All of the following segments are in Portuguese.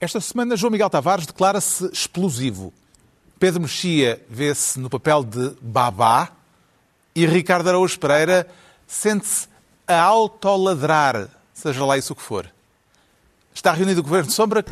Esta semana, João Miguel Tavares declara-se explosivo. Pedro Mexia vê-se no papel de babá e Ricardo Araújo Pereira sente-se a autoladrar, seja lá isso o que for. Está reunido o Governo de Sombra.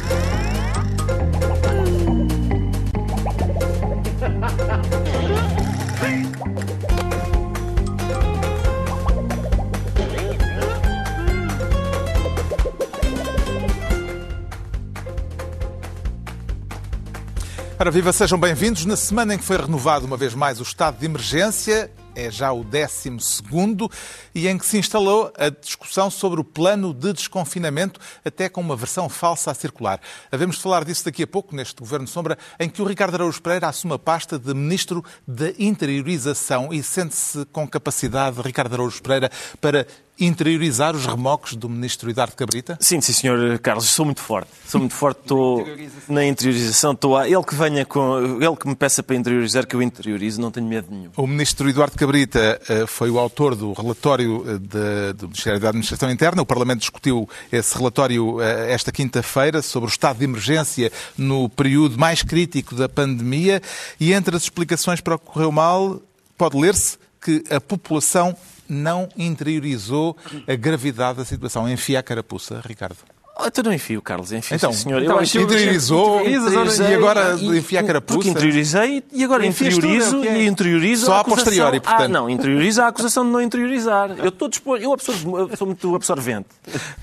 Ora, viva, sejam bem-vindos. Na semana em que foi renovado uma vez mais o estado de emergência, é já o 12 e em que se instalou a discussão sobre o plano de desconfinamento, até com uma versão falsa a circular. Havemos de falar disso daqui a pouco, neste Governo Sombra, em que o Ricardo Araújo Pereira assume a pasta de Ministro da Interiorização e sente-se com capacidade, Ricardo Araújo Pereira, para interiorizar os remoques do ministro Eduardo Cabrita? Sim, sim, senhor Carlos, sou muito forte. Sou muito forte, estou na interiorização, estou a... ele que venha com ele que me peça para interiorizar que eu interiorizo, não tenho medo nenhum. O ministro Eduardo Cabrita eh, foi o autor do relatório eh, de, do Ministério da Administração Interna. O Parlamento discutiu esse relatório eh, esta quinta-feira sobre o estado de emergência no período mais crítico da pandemia e entre as explicações para o que correu mal pode ler-se que a população não interiorizou a gravidade da situação. Enfia a carapuça, Ricardo. Oh, tu não enfio, Carlos, enfio, então, sim, senhor. Então, eu interiorizou e agora enfia a carapuça? Porque interiorizei e agora interiorizo é e interiorizo Só a, a posteriori, portanto. Ah, não, interiorizo a acusação de não interiorizar. Eu, estou disposto, eu, absorvo, eu sou muito absorvente.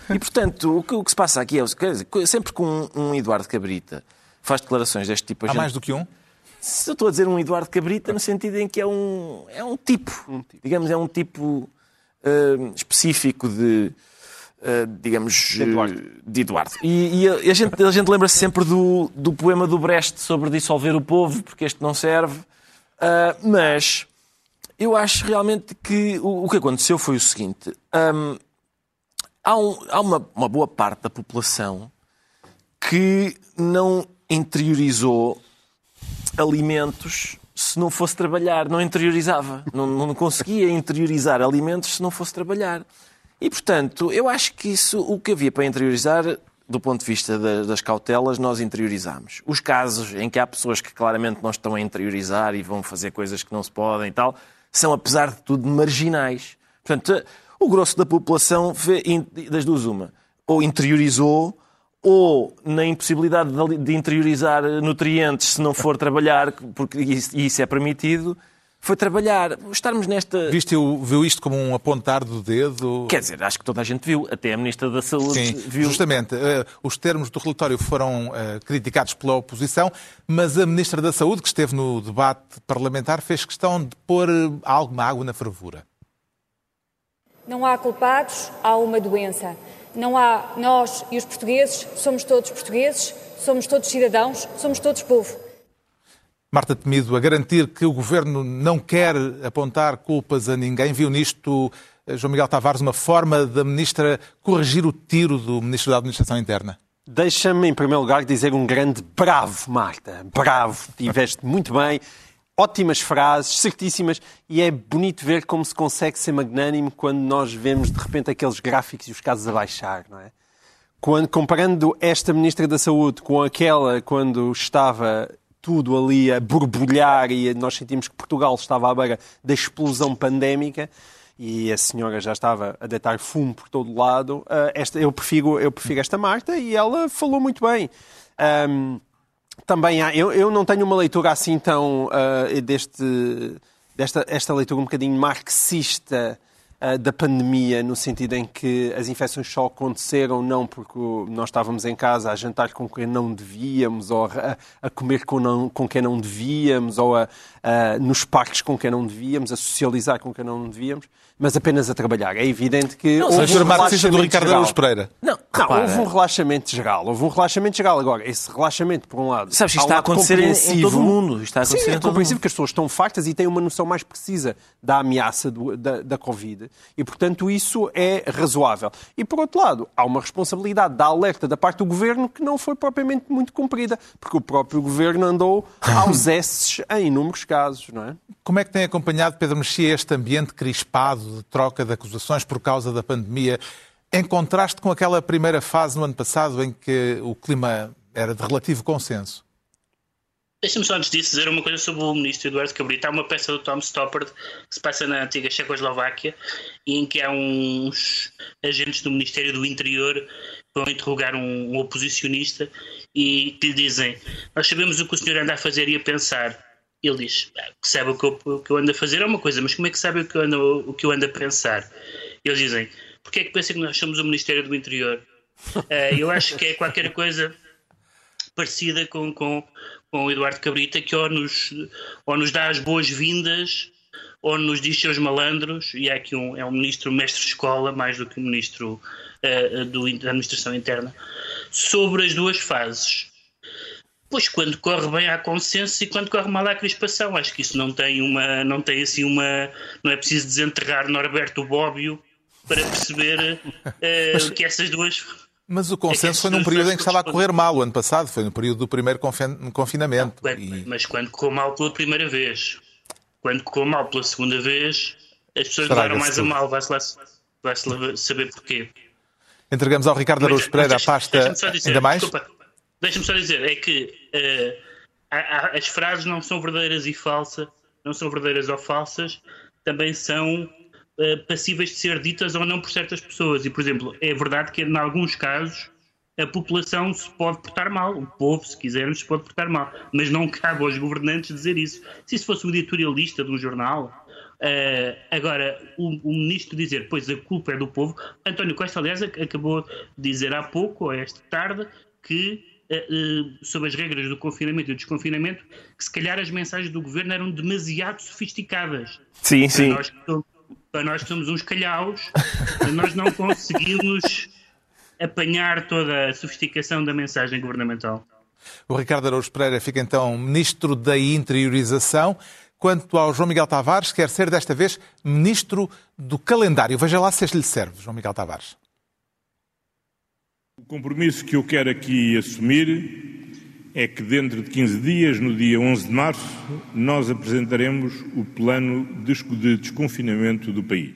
E, portanto, o que, o que se passa aqui é, quer dizer, sempre que um, um Eduardo Cabrita faz declarações deste tipo... Há gente... mais do que um? Se eu estou a dizer um Eduardo Cabrita no sentido em que é um, é um tipo, um tipo. digamos, é um tipo uh, específico de, uh, digamos, de Eduardo. De Eduardo. E, e a, a, gente, a gente lembra-se sempre do, do poema do Brecht sobre dissolver o povo, porque este não serve. Uh, mas eu acho realmente que o, o, que aconteceu foi o seguinte: um, há, um, há uma, uma boa parte da população que não interiorizou alimentos se não fosse trabalhar, não interiorizava, não, não conseguia interiorizar alimentos se não fosse trabalhar. E, portanto, eu acho que isso, o que havia para interiorizar, do ponto de vista das, cautelas, nós interiorizamos. Os casos em que há pessoas que claramente não estão a interiorizar e vão fazer coisas que não se podem e tal, são, apesar de tudo, marginais. Portanto, o grosso da população, das duas, uma, ou interiorizou ou na impossibilidade de interiorizar nutrientes se não for trabalhar, porque isso é permitido, foi trabalhar. Estarmos nesta. Viste, viu isto como um apontar do dedo? Quer dizer, acho que toda a gente viu, até a Ministra da Saúde Sim, viu. Justamente. Uh, os termos do relatório foram uh, criticados pela oposição, mas a Ministra da Saúde, que esteve no debate parlamentar, fez questão de pôr alguma água na fervura. Não há culpados, há uma doença. Não há nós e os portugueses, somos todos portugueses, somos todos cidadãos, somos todos povo. Marta Temido, a garantir que o Governo não quer apontar culpas a ninguém, viu nisto, João Miguel Tavares, uma forma da Ministra corrigir o tiro do Ministro da Administração Interna? Deixa-me, em primeiro lugar, dizer um grande bravo, Marta. Bravo. Tiveste muito bem ótimas frases, certíssimas, e é bonito ver como se consegue ser magnânimo quando nós vemos de repente aqueles gráficos e os casos a baixar, não é? Quando, comparando esta Ministra da Saúde com aquela quando estava tudo ali a borbulhar e nós sentimos que Portugal estava à beira da explosão pandémica e a senhora já estava a deitar fumo por todo lado, eh, esta, eu, prefiro, eu prefiro esta Marta e ela falou muito bem. Um, também há, eu, eu não tenho uma leitura assim tão uh, deste, desta esta leitura um bocadinho marxista uh, da pandemia, no sentido em que as infecções só aconteceram não porque nós estávamos em casa a jantar com quem não devíamos, ou a, a comer com, não, com quem não devíamos, ou a, a, nos parques com quem não devíamos, a socializar com quem não devíamos mas apenas a trabalhar. É evidente que. Não, houve um relaxamento do Ricardo Araújo Pereira. Não, não houve um relaxamento geral. Houve um relaxamento geral. Agora, esse relaxamento, por um lado. Sabes, isto está a acontecer em, todo o mundo. Está a acontecer Sim, é compreensível que as pessoas estão fartas e têm uma noção mais precisa da ameaça do, da, da Covid. E, portanto, isso é razoável. E, por outro lado, há uma responsabilidade da alerta da parte do governo que não foi propriamente muito cumprida, porque o próprio governo andou aos esses em inúmeros casos, não é? Como é que tem acompanhado, Pedro Mexia, este ambiente crispado de troca de acusações por causa da pandemia, em contraste com aquela primeira fase no ano passado em que o clima era de relativo consenso. Deixa-me só antes disso dizer uma coisa sobre o ministro Eduardo Cabrita. Há uma peça do Tom Stoppard que se passa na antiga Checoslováquia e em que há uns agentes do Ministério do Interior que vão interrogar um, um oposicionista e que lhe dizem: Nós sabemos o que o senhor anda a fazer e a pensar. Ele diz: ah, que sabe o que, eu, o que eu ando a fazer é uma coisa, mas como é que sabe o que eu ando, o que eu ando a pensar? Eles dizem: Porquê é que pensa que nós somos o Ministério do Interior? Uh, eu acho que é qualquer coisa parecida com, com, com o Eduardo Cabrita, que ou nos, ou nos dá as boas-vindas ou nos diz seus malandros, e é aqui um, é um ministro mestre-escola, mais do que um ministro uh, do, da administração interna, sobre as duas fases. Pois quando corre bem há consenso e quando corre mal há crispação. Acho que isso não tem uma, não tem assim uma, não é preciso desenterrar Norberto Bobbio para perceber uh, que essas duas mas o consenso é foi num período em que estava a correr mal o ano passado, foi no período do primeiro confinamento. Não, e... Mas quando correu mal pela primeira vez, quando correu mal pela segunda vez, as pessoas levaram mais tudo. a mal, vai-se lá, vai saber porquê. Entregamos ao Ricardo Araújo Pereira a pasta dizer, ainda mais? Deixa-me só dizer, é que uh, as frases não são verdadeiras e falsas, não são verdadeiras ou falsas, também são uh, passíveis de ser ditas ou não por certas pessoas. E, por exemplo, é verdade que em alguns casos a população se pode portar mal, o povo, se quisermos, se pode portar mal. Mas não cabe aos governantes dizer isso. Se isso fosse um editorialista de um jornal, uh, agora o, o, ministro dizer, pois a culpa é do povo. António Costa, aliás, acabou de dizer há pouco, ou esta tarde, que sobre as regras do confinamento e do desconfinamento, que se calhar as mensagens do governo eram demasiado sofisticadas. Sim, sim. Nós, para nós que somos uns calhaus, nós não conseguimos apanhar toda a sofisticação da mensagem governamental. O Ricardo Araújo Pereira fica então ministro da interiorização. Quanto ao João Miguel Tavares, quer ser desta vez ministro do calendário. Veja lá se este lhe serve, João Miguel Tavares. O compromisso que eu quero aqui assumir é que dentro de 15 dias, no dia 11 de março, nós apresentaremos o plano de desconfinamento do país.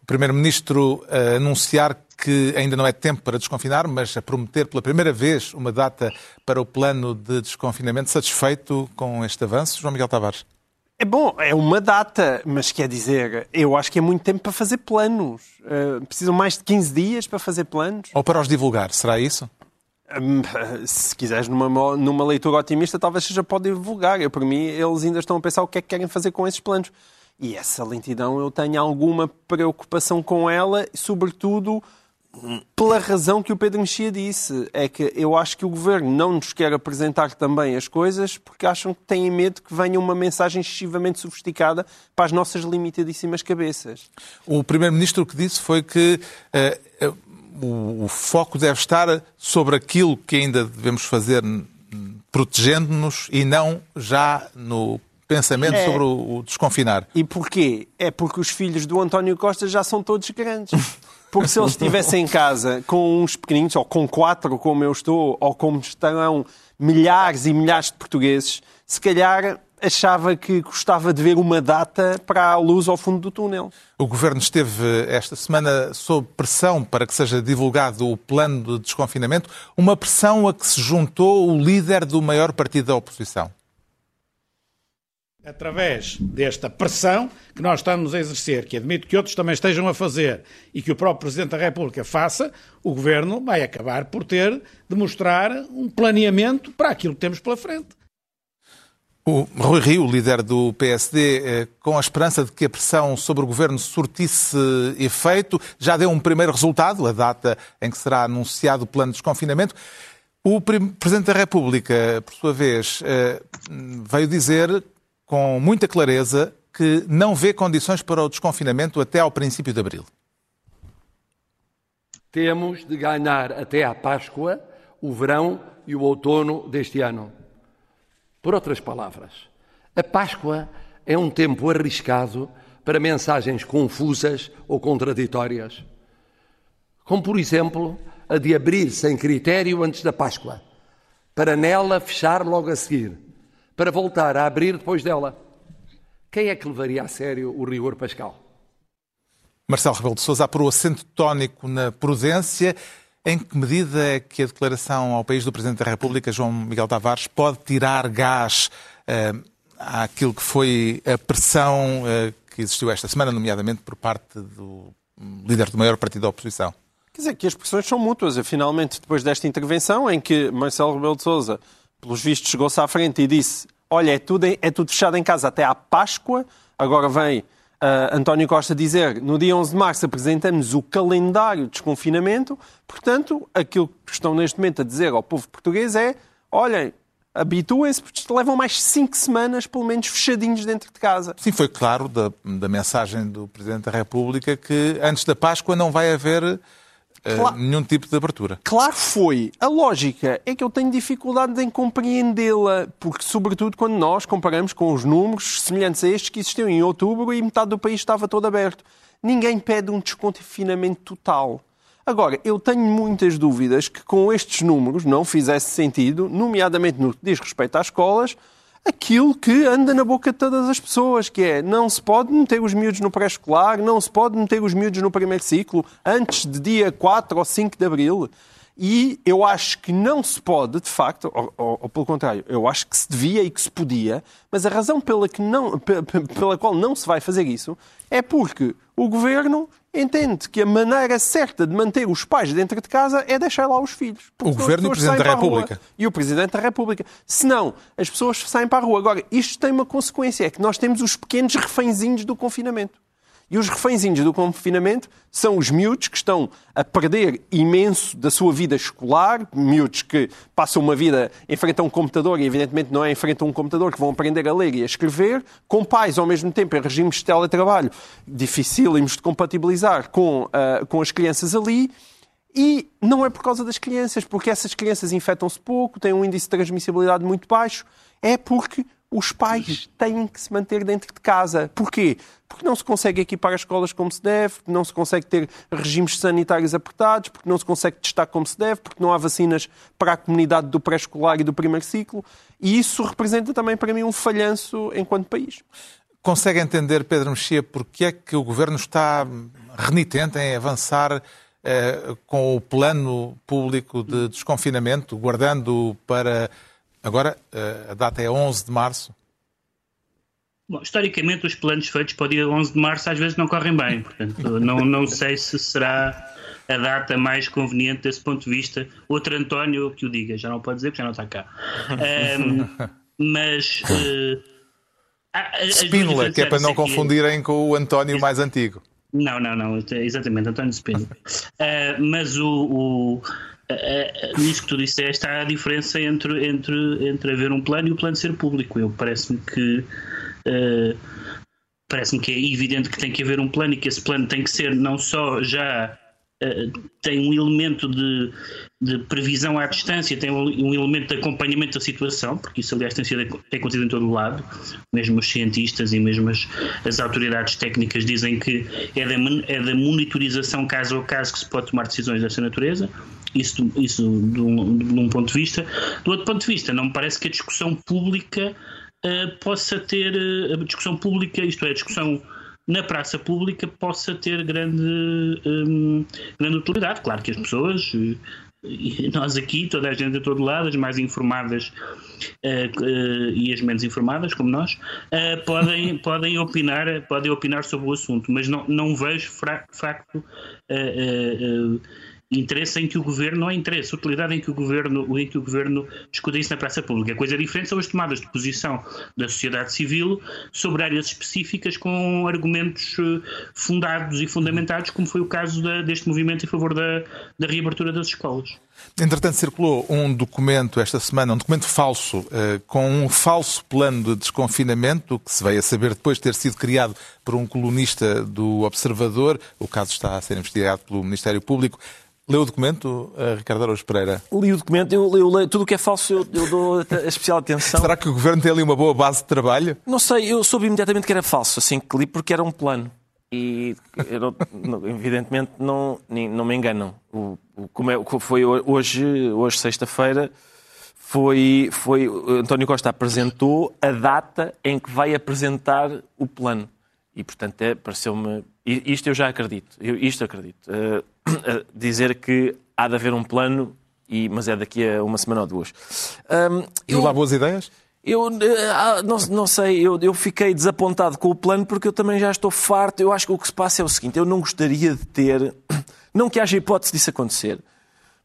O Primeiro-Ministro a anunciar que ainda não é tempo para desconfinar, mas a prometer pela primeira vez uma data para o plano de desconfinamento. Satisfeito com este avanço, João Miguel Tavares? É bom, é uma data, mas quer dizer, eu acho que é muito tempo para fazer planos. Uh, precisam mais de 15 dias para fazer planos. Ou para os divulgar, será isso? Hum, se quiseres, numa, numa leitura otimista, talvez seja pode divulgar. Eu, para mim, eles ainda estão a pensar o que é que querem fazer com esses planos. E essa lentidão, eu tenho alguma preocupação com ela, sobretudo pela razão que o Pedro Mexia disse. É que eu acho que o governo não nos quer apresentar também as coisas porque acham que têm medo que venha uma mensagem excessivamente sofisticada para as nossas limitadíssimas cabeças. O primeiro-ministro que disse foi que. Uh, o, o foco deve estar sobre aquilo que ainda devemos fazer protegendo-nos e não já no pensamento é. sobre o, o, desconfinar. E porquê? É porque os filhos do António Costa já são todos grandes. Porque se eles estivessem em casa com uns pequeninos, ou com quatro, como eu estou, ou como estão milhares e milhares de portugueses, se calhar achava que gostava de ver uma data para a luz ao fundo do túnel. O Governo esteve esta semana sob pressão para que seja divulgado o plano de desconfinamento, uma pressão a que se juntou o líder do maior partido da oposição. Através desta pressão que nós estamos a exercer, que admito que outros também estejam a fazer e que o próprio Presidente da República faça, o Governo vai acabar por ter de mostrar um planeamento para aquilo que temos pela frente. O Rui Rio, líder do PSD, eh, com a esperança de que a pressão sobre o governo surtisse efeito, já deu um primeiro resultado, a data em que será anunciado o plano de desconfinamento. O Presidente da República, por sua vez, eh, veio dizer com muita clareza que não vê condições para o desconfinamento até ao princípio de abril. Temos de ganhar até à Páscoa o verão e o outono deste ano. Por outras palavras, a Páscoa é um tempo arriscado para mensagens confusas ou contraditórias. Como, por exemplo, a de abrir sem critério antes da Páscoa, para nela fechar logo a seguir, para voltar a abrir depois dela. Quem é que levaria a sério o rigor pascal? Marcelo Rebelo de Sousa apurou acento tónico na prudência Em que medida é que a declaração ao país do Presidente da República, João Miguel Tavares, pode tirar gás uh, àquilo que foi a pressão uh, que existiu esta semana, nomeadamente por parte do líder do maior partido da oposição? Quer dizer, que as pressões são mútuas. E, finalmente, depois desta intervenção, em que Marcelo Rebelo de Sousa, pelos vistos, chegou-se à frente e disse olha, é tudo, é tudo fechado em casa até à Páscoa, agora vem uh, António Costa dizer no dia 11 de março apresentamos o calendário de desconfinamento. Portanto, aquilo que estão neste momento a dizer ao povo português é: olhem, habituem-se, porque levam mais cinco semanas, pelo menos, fechadinhos dentro de casa. Sim, foi claro da, da mensagem do Presidente da República que antes da Páscoa não vai haver claro, nenhum tipo de abertura. Claro foi. A lógica é que eu tenho dificuldade em compreendê-la, porque, sobretudo, quando nós comparamos com os números semelhantes a estes que existiam em outubro e metade do país estava todo aberto. Ninguém pede um desconfinamento total. Agora, eu tenho muitas dúvidas que com estes números não fizesse sentido, nomeadamente no que diz respeito às escolas, aquilo que anda na boca de todas as pessoas, que é não se pode meter os miúdos no pré-escolar, não se pode meter os miúdos no primeiro ciclo antes de dia 4 ou 5 de abril. E eu acho que não se pode, de facto, ou, ou, ou, pelo contrário, eu acho que se devia e que se podia, mas a razão pela, que não, pela qual não se vai fazer isso é porque o governo entende que a maneira certa de manter os pais dentro de casa é deixar lá os filhos. O Governo e o Presidente da República. E o Presidente da República. Senão, as pessoas saem para a rua. Agora, isto tem uma consequência, é que nós temos os pequenos refénzinhos do confinamento. E os refénzinhos do confinamento são os miúdos que estão a perder imenso da sua vida escolar, miúdos que passam uma vida em frente a um computador e, evidentemente, não é em frente a um computador que vão aprender a ler e a escrever, com pais, ao mesmo tempo, em regimes de teletrabalho dificílimos de compatibilizar com, uh, com as crianças ali. E não é por causa das crianças, porque essas crianças infectam-se pouco, têm um índice de transmissibilidade muito baixo, é porque os pais têm que se manter dentro de casa. Porquê? Porque não se consegue equipar as escolas como se deve, porque não se consegue ter regimes sanitários apertados, porque não se consegue testar como se deve, porque não há vacinas para a comunidade do pré-escolar e do primeiro ciclo. E isso representa também para mim um falhanço enquanto país. Consegue entender, Pedro Mexia, porque é que o Governo está renitente em avançar eh, com o plano público de desconfinamento, guardando para Agora, eh, a data é 11 de março. Bom, historicamente, os planos feitos para o dia 11 de março às vezes não correm bem. Portanto, não, não sei se será a data mais conveniente desse ponto de vista. Outro António que o diga, já não pode dizer porque já não está cá. Um, mas. Uh, Spínola, que é para não confundirem com o António mais antigo. Não, não, não, exatamente, António Spínola. Uh, mas o, o nisso que tu disseste há a diferença entre, entre, entre haver um plano e o plano ser público. Eu parece-me que uh, parece-me que é evidente que tem que haver um plano e que esse plano tem que ser não só já uh, tem um elemento de, de previsão à distância, tem um, um, elemento de acompanhamento da situação, porque isso aliás tem, sido, tem acontecido em todo o lado, mesmo os cientistas e mesmo as, as autoridades técnicas dizem que é da, é da monitorização caso a caso que se pode tomar decisões dessa natureza. Isso, isso de, um, de um ponto de vista. Do outro ponto de vista, não me parece que a discussão pública uh, possa ter. Uh, a discussão pública, isto é, a discussão na praça pública, possa ter grande, um, grande utilidade. Claro que as pessoas. Uh, e nós aqui, toda a gente de todo lado, as mais informadas uh, uh, e as menos informadas, como nós, uh, podem, podem, opinar, podem opinar sobre o assunto, mas não, não vejo facto interesse em que o governo, não é interesse, utilidade em que o governo, em que o governo discuta isso na praça pública. A coisa diferente são as tomadas de posição da sociedade civil sobre áreas específicas com argumentos eh, fundados e fundamentados, como foi o caso da, deste movimento em favor da, da reabertura das escolas. Entretanto, circulou um documento esta semana, um documento falso, eh, com um falso plano de desconfinamento, que se veio a saber depois de ter sido criado por um colunista do Observador. O caso está a ser investigado pelo Ministério Público. Leu o documento, uh, Ricardo Araújo Pereira? Li o documento, eu, eu leio tudo o que é falso, eu, eu dou a especial atenção. Será que o governo tem ali uma boa base de trabalho? Não sei, eu soube imediatamente que era falso, assim que li, porque era um plano. E não, evidentemente não, não me enganam. O, o, como é, foi hoje, hoje sexta-feira, foi, foi António Costa apresentou a data em que vai apresentar o plano. E, portanto, é, pareceu-me. Isto eu já acredito. Eu, isto acredito. Uh, dizer que há de haver um plano, e, mas é daqui a uma semana ou duas. Hum, E lá boas ideias? eu eh, ah, não, não sei, eu, eu fiquei desapontado com o plano porque eu também já estou farto. Eu acho que o que se passa é o seguinte: eu não gostaria de ter, não que haja hipótese disso acontecer,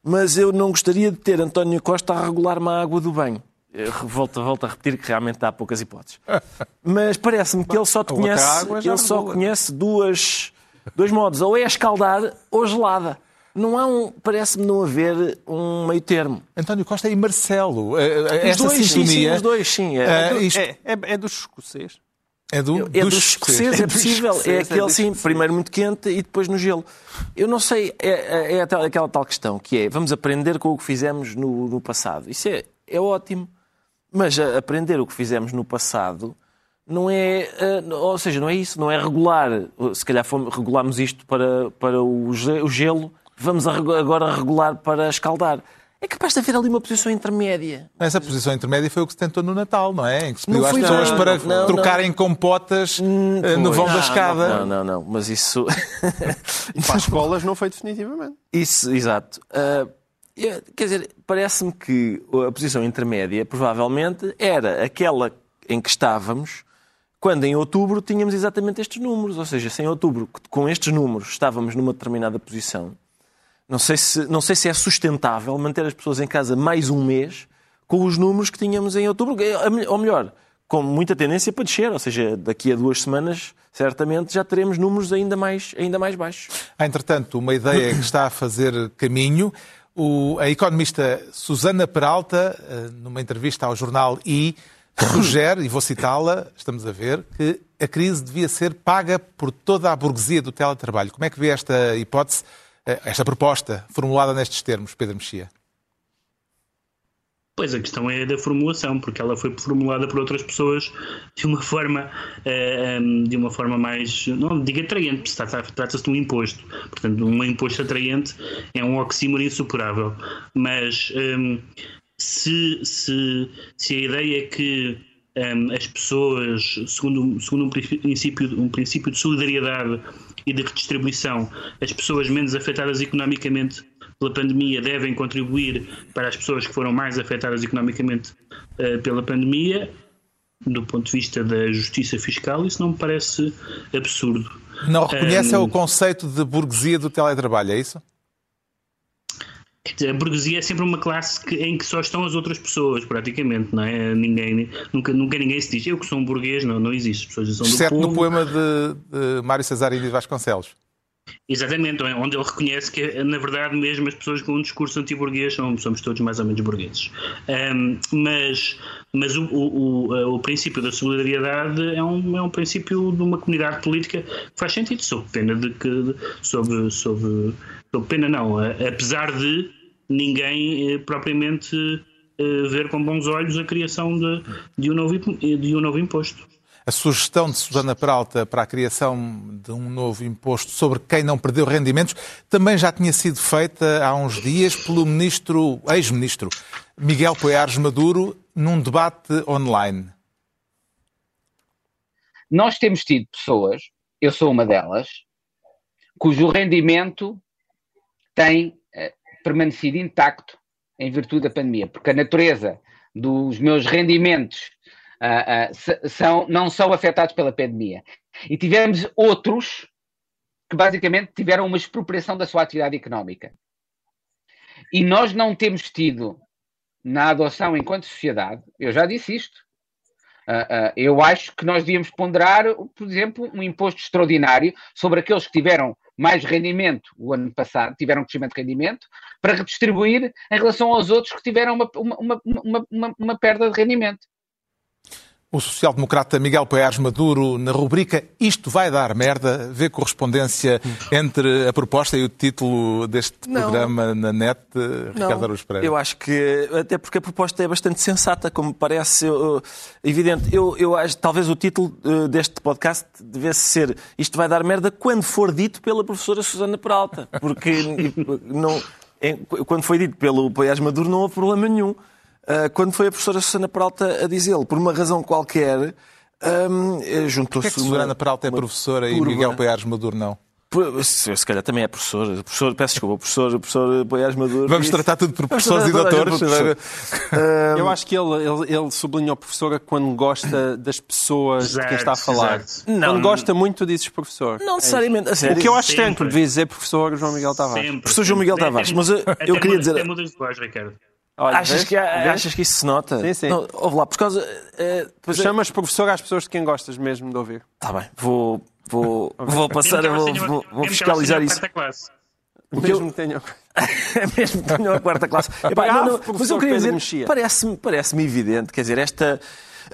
mas eu não gostaria de ter António Costa a regular-me a água do banho. Eu Volto, volto a repetir que realmente há poucas hipóteses. Mas parece-me que ele só conhece, ele só conhece duas, dois modos: ou é escaldada ou gelada. Não há um, parece-me não haver um meio termo. António Costa e Marcelo. eh, eh, Os Esta dois, sim, sim, sintonia os dois, sim. É, eh, isto É, é, é dos escoceses. é do, É dos escoceses, é dos possível. escoceses, É é aquele, dos sim, primeiro muito quente e depois no gelo. Eu não sei, é, é- é aquela- aquela tal questão que é, vamos aprender com o que fizemos no, no passado. Isso é, é ótimo. Mas aprender o que fizemos no passado não é, eh, ou seja, não é isso, não é regular. Se calhar fomos, regulámos isto para, para o, ge- o gelo, vamos agora regular para escaldar. É capaz de haver ali uma posição intermédia. Essa posição intermédia foi o que se tentou no Natal, não é? Em que se pediu Não às pessoas bem. para Não, não. trocarem compotas eh, no vão da Não, escada. Não, não, não, mas isso. Para as escolas não foi definitivamente. Isso, exato. É, quer dizer, parece-me que a posição intermédia provavelmente era aquela em que estávamos quando em outubro tínhamos exatamente estes números. Ou seja, se em outubro, com estes números, estávamos numa determinada posição, não sei se, não sei se é sustentável manter as pessoas em casa mais um mês com os números que tínhamos em outubro. Ou melhor, com muita tendência para descer. Ou seja, daqui a duas semanas, certamente, já teremos números ainda mais, ainda mais baixos. Há, entretanto, uma ideia que está a fazer caminho. O- a economista Susana Peralta, eh, numa entrevista ao jornal I, sugere, e vou citá-la, estamos a ver, que a crise devia ser paga por toda a burguesia do teletrabalho. Como é que vê esta hipótese, eh, esta proposta, formulada nestes termos, Pedro Mexia? Pois a questão é da formulação, porque ela foi formulada por outras pessoas de uma forma, eh, de uma forma mais, não digo atraente, trata-se de um imposto. Portanto, um imposto atraente é um oxímoro insuperável. Mas se, se, se a ideia é que em, as pessoas, segundo, segundo um, princípio, um princípio de solidariedade e de redistribuição, as pessoas menos afetadas economicamente pela pandemia devem contribuir para as pessoas que foram mais afetadas economicamente eh, pela pandemia, do ponto de vista da justiça fiscal, isso não me parece absurdo. Não reconhece Em, o conceito de burguesia do teletrabalho, é isso? A burguesia é sempre uma classe que- em que só estão as outras pessoas, praticamente, não é? Ninguém, nunca, nunca ninguém se diz, eu que sou um burguês, não, não existe. As pessoas são do Exceto no povo. poema de, de Mário Cesarini de Vasconcelos. Exatamente, onde ele reconhece que, na verdade, mesmo as pessoas com um discurso anti-burguês somos todos mais ou menos burgueses. Ahm, mas mas o, o, o, princípio da solidariedade é um, é um princípio de uma comunidade política que faz sentido, sob pena de que. sob, sob, sob pena, não, apesar de ninguém eh, propriamente eh, ver com bons olhos a criação de, de, um, novo, imp- de um novo imposto. A sugestão de Susana Peralta para a criação de um novo imposto sobre quem não perdeu rendimentos também já tinha sido feita há uns dias pelo ministro, ex-ministro Miguel Poiares Maduro num debate online. Nós temos tido pessoas, eu sou uma delas, cujo rendimento tem eh, permanecido intacto em virtude da pandemia, porque a natureza dos meus rendimentos ah, s- são, não são afetados pela pandemia. E tivemos outros que basicamente tiveram uma expropriação da sua atividade económica. E nós não temos tido, na adoção enquanto sociedade, eu já disse isto, ah, ah, eu acho que nós devíamos ponderar, por exemplo, um imposto extraordinário sobre aqueles que tiveram mais rendimento o ano passado, tiveram crescimento de rendimento, para redistribuir em relação aos outros que tiveram uma, uma, uma- uma perda de rendimento. O social-democrata Miguel Poiares Maduro, na rubrica Isto vai dar merda, vê correspondência entre a proposta e o título deste Não. programa na net, eh, Ricardo Araújo Pereira. eu acho que, até porque a proposta é bastante sensata, como parece eu, evidente. Eu, eu acho talvez o título eh, deste podcast devesse ser Isto vai dar merda quando for dito pela professora Susana Peralta. Porque não, quando foi dito pelo Poiás Maduro não houve problema nenhum. Ah, quando foi a professora Susana Peralta a dizê-lo, por uma razão qualquer, hum, eh, Porquê é juntou-se que Susana Peralta é professora e turma- Miguel Poiares Maduro não? Se, calhar também é professor. professor peço desculpa, o professor, o professor Boiás Maduro. Vamos tratar tudo por professores e a doutores. Eu acho que ele, ele, ele sublinhou professora quando gosta das pessoas de quem está a Exato, falar. exato. Não. Quando gosta muito, dizes professor. Não necessariamente. A sério. O que eu acho estranho Sempre. por dizer professor João Miguel Tavares. Sempre, Professor João Miguel sempre. Tavares, mas eu- mudas- eu queria dizer- Até mudas de voz, Ricardo. Olha, Achas vês? que, Vês? achas que isso se nota? Sim, sim. Não, ouve lá, por causa. eh, pois é- Chamas professor às pessoas de quem gostas mesmo de ouvir. Tá bem, vou, vou, vou passar, Mesmo que vou, vou, mesmo vou que fiscalizar isso. quarta classe. Mesmo que tenham. É mesmo que tenham a quarta classe. Epá, não, não, mas eu queria dizer, parece-me parece evidente, quer dizer, esta.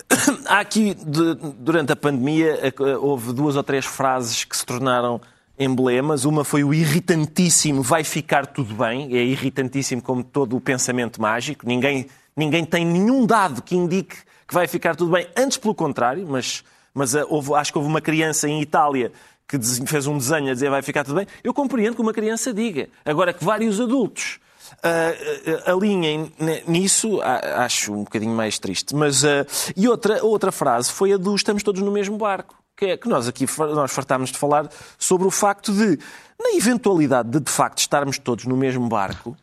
Há aqui, de- durante a pandemia, houve duas ou três frases que se tornaram emblemas. Uma foi o irritantíssimo, vai ficar tudo bem. É irritantíssimo como todo o pensamento mágico. Ninguém, ninguém tem nenhum dado que indique que vai ficar tudo bem. Antes, pelo contrário, mas, mas eh, houve- acho que houve uma criança em Itália que fez um desenho a dizer vai ficar tudo bem. Eu compreendo que uma criança diga. Agora que vários adultos ah, ah, alinhem nisso, acho um bocadinho mais triste. Mas, ah, e outra, outra frase foi a do estamos todos no mesmo barco. Que é que nós aqui nós fartámos de falar sobre o facto de, na eventualidade de de facto estarmos todos no mesmo barco,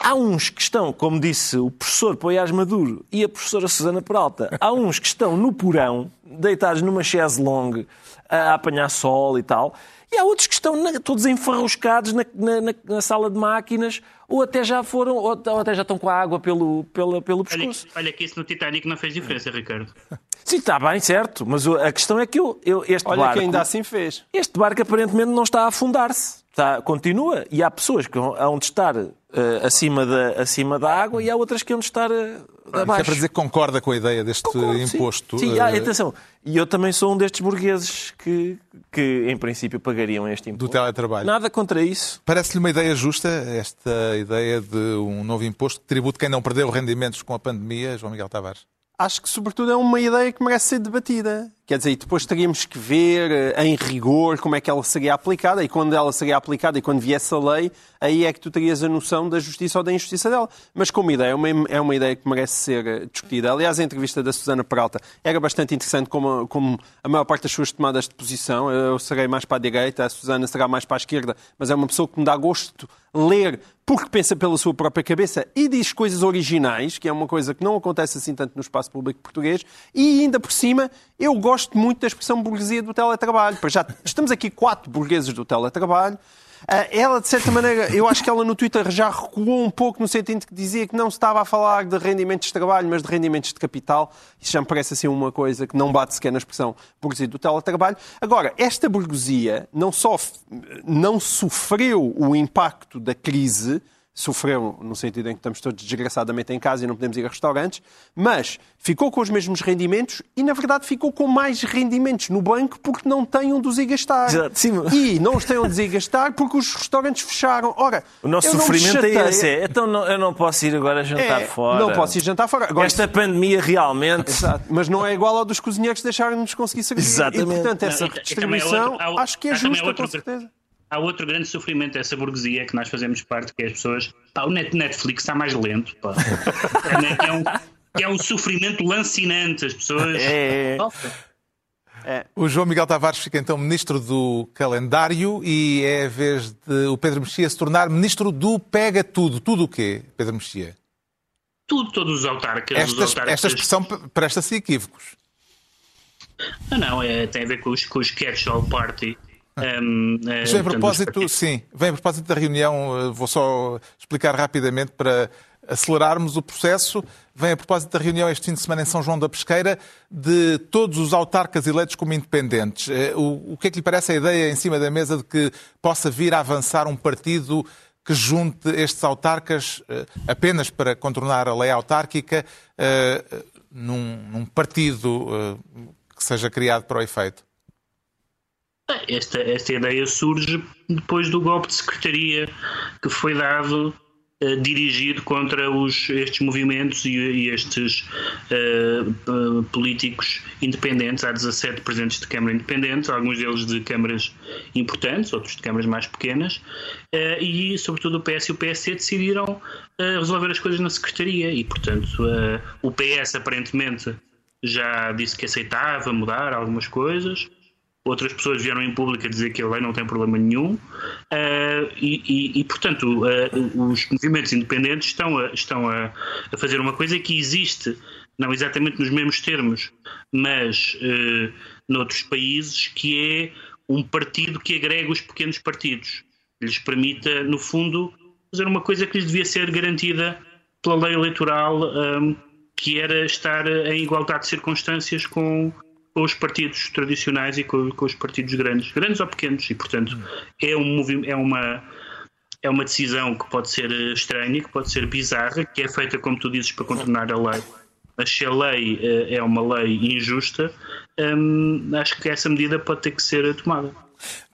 Há uns que estão, como disse o professor Poiás Maduro e a professora Susana Peralta, há uns que estão no porão, deitados numa chaise longue, a apanhar sol e tal, e há outros que estão na- todos enfarruscados na, na- na- na sala de máquinas, ou até já foram, ou, ou até já estão com a água pelo, pela- pelo Olha, pescoço. olha que isso no Titanic não fez diferença, Ricardo. Sim, está bem, certo, mas a questão é que eu, eu- este Olha barco... que ainda assim fez. Este barco aparentemente não está a afundar-se. Está, continua. E há pessoas que hão de estar eh, acima, da, acima da água e há outras que hão de estar eh, Isso é abaixo. para dizer que concorda com a ideia deste Concordo, sim. imposto. Sim, ah, eh, atenção. E eu também sou um destes burgueses que, que em princípio, pagariam este imposto. do teletrabalho. Nada contra isso. Parece-lhe uma ideia justa esta ideia de um novo imposto que tributa quem não perdeu rendimentos com a pandemia, João Miguel Tavares? Acho que, sobretudo, é uma ideia que merece ser debatida. Quer dizer, depois teríamos que ver eh, em rigor como é que ela seria aplicada e quando ela seria aplicada e quando viesse a lei, aí é que tu terias a noção da justiça ou da injustiça dela. Mas como ideia, é uma, é uma ideia que merece ser eh, discutida. Aliás, a entrevista da Susana Peralta era bastante interessante como, como a maior parte das suas tomadas de posição. Eu serei mais para a direita, a Susana será mais para a esquerda, mas é uma pessoa que me dá gosto ler porque pensa pela sua própria cabeça e diz coisas originais, que é uma coisa que não acontece assim tanto no espaço público português, e ainda por cima, eu gosto muito da expressão burguesia do teletrabalho. Para já estamos aqui quatro burgueses do teletrabalho. Ah, Ela, de certa maneira, eu acho que ela no Twitter já recuou um pouco no sentido que dizia que não se estava a falar de rendimentos de trabalho, mas de rendimentos de capital. Isso já me parece assim uma coisa que não bate sequer na expressão burguesia do teletrabalho. Agora, esta burguesia não só não sofreu o impacto da crise, sofreu no sentido em que estamos todos desgraçadamente em casa e não podemos ir a restaurantes, mas ficou com os mesmos rendimentos e, na verdade, ficou com mais rendimentos no banco porque não tem onde os ir gastar. Exato, sim. E não os têm onde os ir gastar porque os restaurantes fecharam. Ora, O nosso eu não me sofrimento é esse. é, Então não- eu não posso ir agora jantar É, fora. Não posso ir jantar fora. Agora, Esta pandemia realmente. Exato, mas não é igual ao dos cozinheiros deixarem-nos conseguir servir. Exatamente. E, portanto, essa há redistribuição outro- há- acho que é também justa, outro- com certeza. Há outro grande sofrimento dessa burguesia que nós fazemos parte, que é as pessoas. Pá, o net- Netflix está mais lento. Pá. É, é um, é um sofrimento lancinante. As pessoas. É. O João Miguel Tavares fica então ministro do calendário e é a vez de o Pedro Mexia se tornar ministro do pega tudo. Tudo o quê, Pedro Mexia? Tudo, todos os autarcas. Esta, autarcas esta expressão presta-se a equívocos. Não, não, é, tem a ver com os, com os catch-all party. Um, Mas vem a propósito, sim, vem a propósito da reunião, eh, vou só explicar rapidamente para acelerarmos o processo. Vem a propósito da reunião este fim de semana em São João da Pesqueira de todos os autarcas eleitos como independentes. Eh, O, o que é que lhe parece a ideia em cima da mesa de que possa vir a avançar um partido que junte estes autarcas eh, apenas para contornar a lei autárquica eh, num, num partido eh, que seja criado para o efeito? Esta, esta ideia surge depois do golpe de secretaria que foi dado, eh, dirigido contra os, estes movimentos e, e estes eh, eh, políticos independentes. Há 17 presidentes de Câmara independentes, alguns deles de câmaras importantes, outros de câmaras mais pequenas, e sobretudo o PS e o PSD decidiram resolver as coisas na secretaria e, portanto, o PS aparentemente já disse que aceitava mudar algumas coisas. Outras pessoas vieram em público a dizer que a lei não tem problema nenhum, uh, e, e, e, portanto, uh, os movimentos independentes estão, a, estão a, a, fazer uma coisa que existe, não exatamente nos mesmos termos, mas uh, noutros países, que é um partido que agrega os pequenos partidos, lhes permita, no fundo, fazer uma coisa que lhes devia ser garantida pela lei eleitoral, um, que era estar em igualdade de circunstâncias com com os partidos tradicionais e com, com, os partidos grandes, grandes ou pequenos, e portanto é, um é, uma, é uma decisão que pode ser estranha, que pode ser bizarra, que é feita, como tu dizes, para contornar a lei. Mas se a lei uh, é uma lei injusta, um, acho que essa medida pode ter que ser tomada.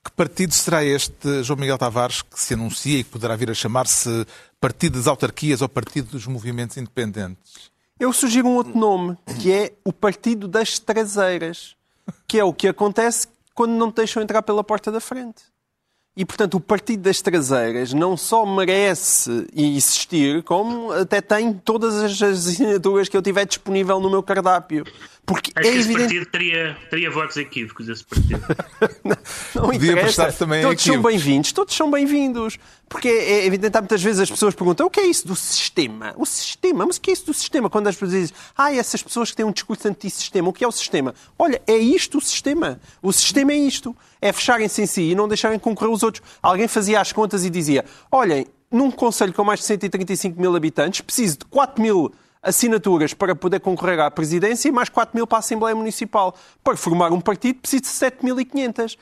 Que partido será este, João Miguel Tavares, que se anuncia e que poderá vir a chamar-se Partido das Autarquias ou Partido dos Movimentos Independentes? Eu sugiro um outro nome, que é o Partido das Traseiras, que é o que acontece quando não te deixam entrar pela porta da frente. E, portanto, o Partido das Traseiras não só merece existir, como até tem todas as assinaturas que eu tiver disponível no meu cardápio. Porque Acho é que esse evidente... partido teria, teria votos equívocos, esse partido. não, não Podia interessa. Também todos são bem-vindos, todos são bem-vindos. Porque é, evidente, há muitas vezes as pessoas perguntam o que é isso do sistema? O sistema? Mas o que é isso do sistema? Quando as pessoas dizem, ah, essas pessoas que têm um discurso anti-sistema, o que é o sistema? Olha, é isto o sistema. O sistema é isto. É fecharem-se em si e não deixarem concorrer os outros. Alguém fazia as contas e dizia, olhem, num conselho com mais de 135 mil habitantes, preciso de 4 mil assinaturas para poder concorrer à presidência e mais 4 mil para a Assembleia Municipal. Para formar um partido preciso de 7.500.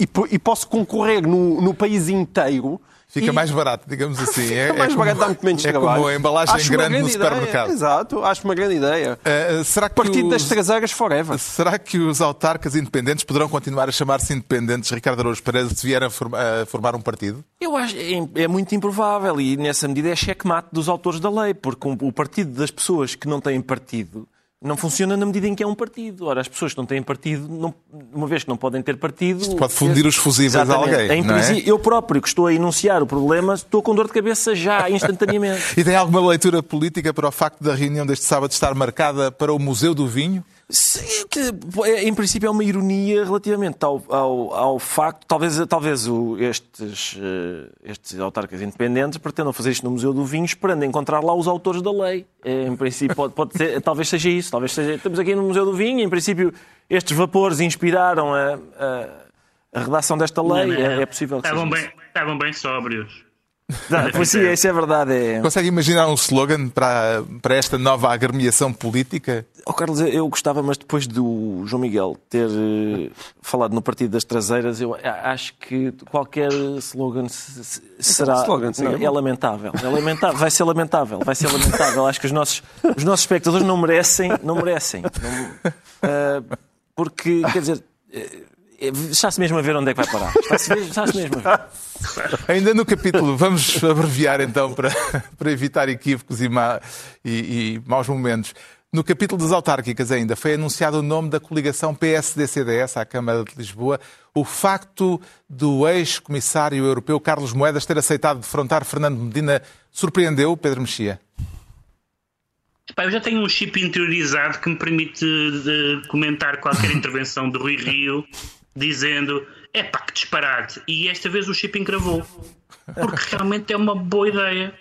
E, e posso concorrer no, no país inteiro Fica e... mais barato, digamos assim. Fica é, mais é barato, dá muito menos é trabalho. como a embalagem acho grande, no supermercado. Exato, acho uma grande ideia. Uh, será que Partido os... das traseiras forever. Será que os autarcas independentes poderão continuar a chamar-se independentes, Ricardo Araújo Pereira, se vierem a, a formar um partido? Eu acho é, é muito improvável e, nessa medida, é checkmate dos autores da lei, porque o partido das pessoas que não têm partido não funciona na medida em que é um partido. Ora, as pessoas que não têm partido, não, uma vez que não podem ter partido. Isto pode fundir os fusíveis a alguém. Não é? Eu próprio, que estou a enunciar o problema, estou com dor de cabeça já, instantaneamente. e tem alguma leitura política para o facto da reunião deste sábado estar marcada para o Museu do Vinho? É, em princípio é uma ironia relativamente ao, ao, ao facto, talvez, talvez o, estes, eh, estes autarcas independentes pretendam fazer isto no Museu do Vinho esperando encontrar lá os autores da lei. É, em princípio pode, pode ser, talvez seja isso, talvez seja, estamos aqui no Museu do Vinho, em princípio estes vapores inspiraram a, a, a redação desta lei, não, não, é, é, possível que estavam bem, estavam bem sóbrios. Não, pois sim, isso é verdade. É... Consegue imaginar um slogan para, para esta nova agremiação política? Oh, Carlos, eu gostava, mas depois do João Miguel ter uh, falado no Partido das Traseiras, eu acho que qualquer slogan será. Slogan, sim, não, é, é lamentável. É lamentável. Vai ser lamentável. Vai ser lamentável. Acho que os nossos, os nossos espectadores não merecem. Não merecem. Não, uh, porque, quer dizer. Uh, Está-se mesmo a ver onde é que vai parar. Está-se está mesmo a ver. Ainda no capítulo, vamos abreviar então para, para evitar equívocos e, ma, e, e maus momentos. No capítulo das autárquicas ainda foi anunciado o nome da coligação PSD-CDS à Câmara de Lisboa. O facto do ex-comissário europeu Carlos Moedas ter aceitado defrontar Fernando Medina surpreendeu Pedro Mexia? eu já tenho um chip interiorizado que me permite comentar qualquer intervenção de Rui Rio dizendo é pá, que disparate. E esta vez o chip encravou. Porque realmente é uma boa ideia.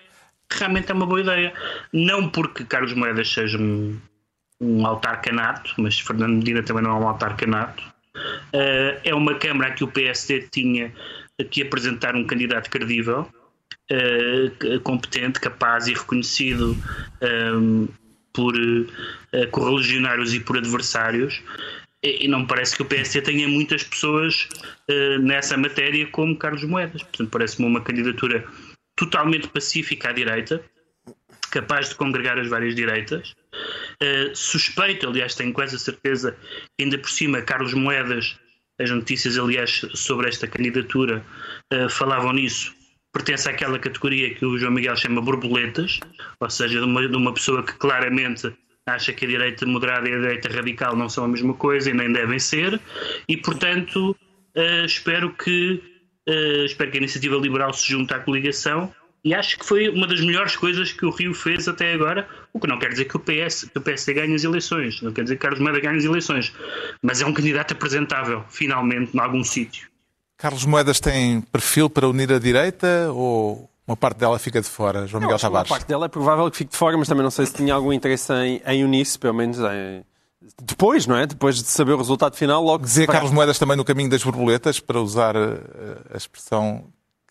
Realmente é uma boa ideia. Não porque Carlos Moedas seja um, um autarcanato, mas Fernando Medina também não é um autarcanato. Uh, é uma Câmara que o PSD tinha que apresentar um candidato credível, uh, competente, capaz e reconhecido um, eh, por uh, correligionários e por adversários e não me parece que o PSD tenha muitas pessoas uh, nessa matéria como Carlos Moedas. Portanto, parece-me uma candidatura totalmente pacífica à direita, capaz de congregar as várias direitas. Uh, suspeito, aliás, tenho quase a certeza ainda por cima Carlos Moedas, as notícias, aliás, sobre esta candidatura uh, falavam nisso, pertence àquela categoria que o João Miguel chama borboletas, ou seja, de uma, de uma pessoa que claramente acha que a direita moderada e a direita radical não são a mesma coisa e nem devem ser, e portanto uh, espero que uh, espero que a iniciativa liberal se junte à coligação E acho que foi uma das melhores coisas que o Rio fez até agora, o que não quer dizer que o, PS, que o PSD ganhe as eleições, não quer dizer que Carlos Moedas ganhe as eleições, mas é um candidato apresentável, finalmente, em algum sítio. Carlos Moedas tem perfil para unir a direita ou uma parte dela fica de fora, João Miguel Tavares? Uma parte dela é provável que fique de fora, mas também não sei se tinha algum interesse em, em unir-se, pelo menos em... depois, não é? Depois de saber o resultado final, logo Dizia Carlos Moedas também no caminho das borboletas, para usar uh, a expressão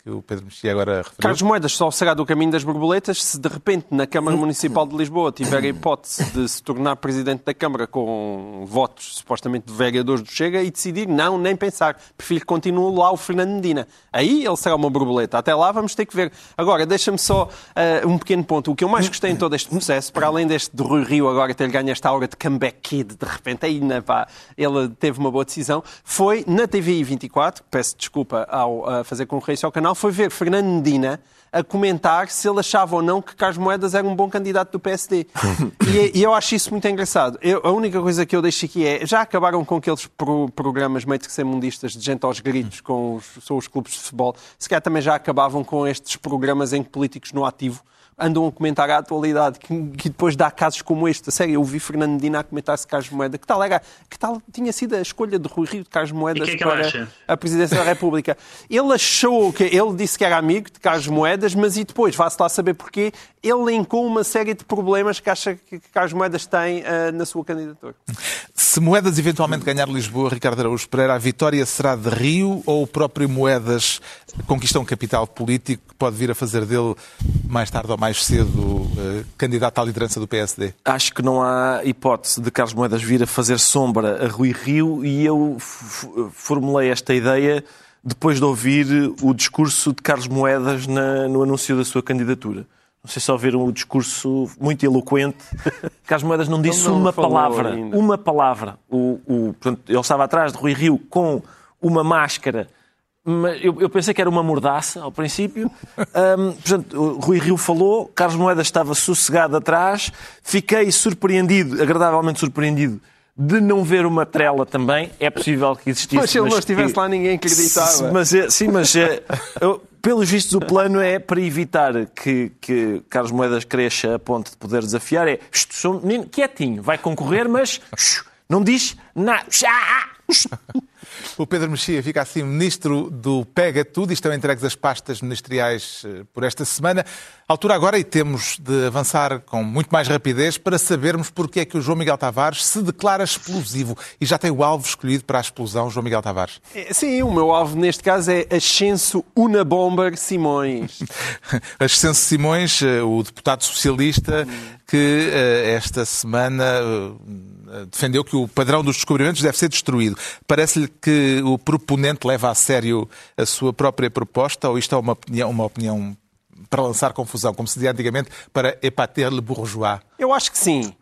que o Pedro Mexia agora referiu. Carlos Moedas só será do caminho das borboletas se de repente na Câmara Municipal de Lisboa tiver a hipótese de se tornar Presidente da Câmara com votos supostamente de vereadores do Chega e decidir não, nem pensar. Prefiro que continue lá o Fernando Medina. Aí ele será uma borboleta. Até lá vamos ter que ver. Agora, deixa-me só uh, um pequeno ponto. O que eu mais gostei em todo este processo, para além deste de Rui Rio agora ter ganho esta aura de comeback kid, de repente, aí na, pá, ele teve uma boa decisão, foi na TVI 24, peço desculpa ao uh, fazer concorrência ao canal, foi ver Fernando Medina a comentar se ele achava ou não que Carlos Moedas era um bom candidato do PSD. e, e, eu acho isso muito engraçado. Eu, a única coisa que eu deixo aqui é, já acabaram com aqueles pro, programas meio mundistas de gente aos gritos com os, com os clubes de futebol, se calhar também já acabavam com estes programas em que políticos no ativo andam a comentar a atualidade, que, que, depois dá casos como este. A sério, eu vi Fernando Medina a comentar se Carlos Moeda, que tal era, que tal tinha sido a escolha de Rui Rio de Carlos Moedas que é que para a presidência da República. Ele achou que, ele disse que era amigo de Carlos Moedas, mas e depois, vá-se lá saber porquê, ele linkou uma série de problemas que acha que Carlos Moedas tem uh, na sua candidatura. Se Moedas eventualmente ganhar Lisboa, Ricardo Araújo Pereira, a vitória será de Rio ou o próprio Moedas conquista um capital político que pode vir a fazer dele, mais tarde ou mais cedo, eh, candidato à liderança do PSD? Acho que não há hipótese de Carlos Moedas vir a fazer sombra a Rui Rio e eu formulei esta ideia depois de ouvir o discurso de Carlos Moedas na, no anúncio da sua candidatura. Não sei se ouviram o discurso muito eloquente. Carlos Moedas não disse não, não uma palavra. Uma palavra. O, o, portanto, ele estava atrás de Rui Rio com uma máscara eu, eu, pensei que era uma mordaça ao princípio. Um, portanto, Rui Rio falou, Carlos Moedas estava sossegado atrás. Fiquei surpreendido, agradavelmente surpreendido, de não ver uma trela também. É possível que existisse. Mas se ele não estivesse que, lá, ninguém acreditava. Mas, é, sim, mas é, eu, pelos vistos, o plano é para evitar que, que Carlos Moedas cresça a ponto de poder desafiar. É, sou um menino quietinho, vai concorrer, mas não diz nada. O Pedro Mexia fica assim ministro do Pega Tudo e estão entregues as pastas ministeriais eh, por esta semana. Altura agora e temos de avançar com muito mais rapidez para sabermos porque é que o João Miguel Tavares se declara explosivo e já tem o alvo escolhido para a explosão, João Miguel Tavares. É, sim, o meu alvo neste caso é Ascenso Unabomber Simões. Ascenso Simões, eh, o deputado socialista que eh, esta semana defendeu que o padrão dos descobrimentos deve ser destruído. Parece-lhe que o proponente leva a sério a sua própria proposta ou isto é uma opinião, uma opinião para lançar confusão, como se dizia antigamente, para épater le bourgeois? Eu acho que sim.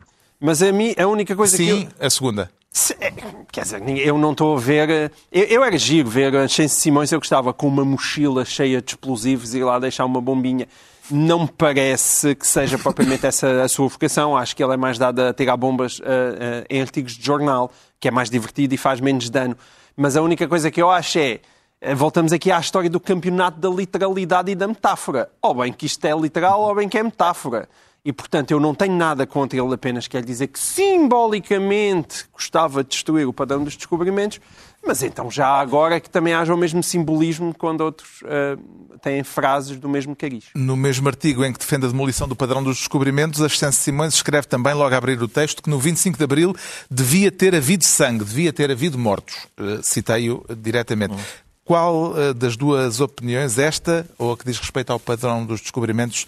Mas a mim, a única coisa sim, que. Sim, eu... a segunda. Se, é, quer dizer, eu não estou a ver. Eu, eu era giro ver a Chance Simões, eu gostava com uma mochila cheia de explosivos e lá deixar uma bombinha. Não me parece que seja propriamente essa a sua vocação. Acho que ele é mais dado a tirar bombas uh, uh, em artigos de jornal, que é mais divertido e faz menos dano. Mas a única coisa que eu acho é. Uh, voltamos aqui à história do campeonato da literalidade e da metáfora. Ou bem que isto é literal, ou bem que é metáfora. E, portanto, eu não tenho nada contra ele, apenas quero dizer que simbolicamente gostava de destruir o padrão dos descobrimentos, mas então já agora que também haja o mesmo simbolismo quando outros uh, têm frases do mesmo cariz. No mesmo artigo em que defende a demolição do padrão dos descobrimentos, Ascenso Simões escreve também, logo a abrir o texto, que no 25 de Abril devia ter havido sangue, devia ter havido mortos. Uh, Citei-o diretamente. Uhum. Qual uh, das duas opiniões, esta ou a que diz respeito ao padrão dos descobrimentos,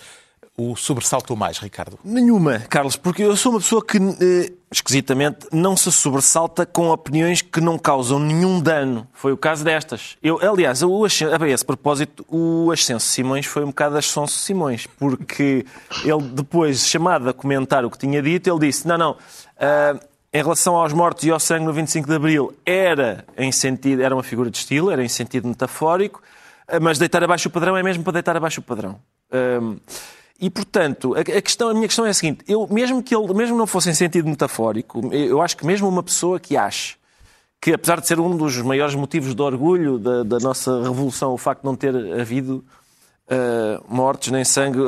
o sobressaltou mais, Ricardo? Nenhuma, Carlos, porque eu sou uma pessoa que, eh, esquisitamente, não se sobressalta com opiniões que não causam nenhum dano. Foi o caso destas. Eu, aliás, o a esse propósito, o Ascenso Simões foi um bocado Ascenso Simões, porque ele, depois, chamado a comentar o que tinha dito, ele disse: não, não. Uh, em relação aos mortos e ao sangue no 25 de Abril, era em sentido, era uma figura de estilo, era em sentido metafórico, ah, mas deitar abaixo o padrão é mesmo para deitar abaixo o padrão. Uh, e, portanto, a, questão, a minha questão é a seguinte: eu, mesmo que ele mesmo não fosse em sentido metafórico, eu acho que mesmo uma pessoa que ache que, apesar de ser um dos maiores motivos de orgulho da, da nossa revolução, o facto de não ter havido uh, mortos nem sangue,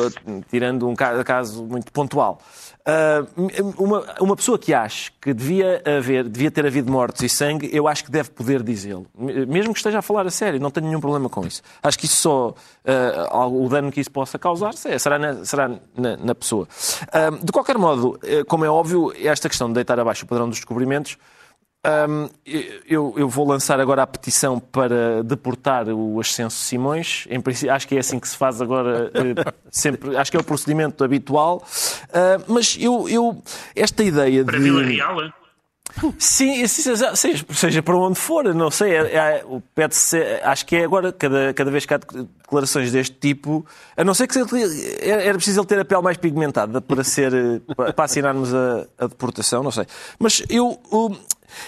tirando um caso muito pontual. Uh, uma, uma pessoa que acha que devia, haver, devia ter havido mortos e sangue, eu acho que deve poder dizê-lo. Mesmo que esteja a falar a sério, não tenho nenhum problema com isso. Acho que isso só, uh, o dano que isso possa causar será na, será na, na pessoa. Uh, de qualquer modo, como é óbvio, esta questão de deitar abaixo o padrão dos descobrimentos um, eu, eu, vou lançar agora a petição para deportar o Ascenso Simões. Em princípio, acho que é assim que se faz agora, eh, sempre. Acho que é o procedimento habitual. Uh, mas eu, eu, esta ideia para de. Vila Real, é? Sim, seja, seja para onde for, não sei. É, é, pede-se, acho que é agora, cada, cada vez que há declarações deste tipo, a não ser que era preciso ele ter a pele mais pigmentada para, ser, para assinarmos a, a deportação, não sei. Mas eu,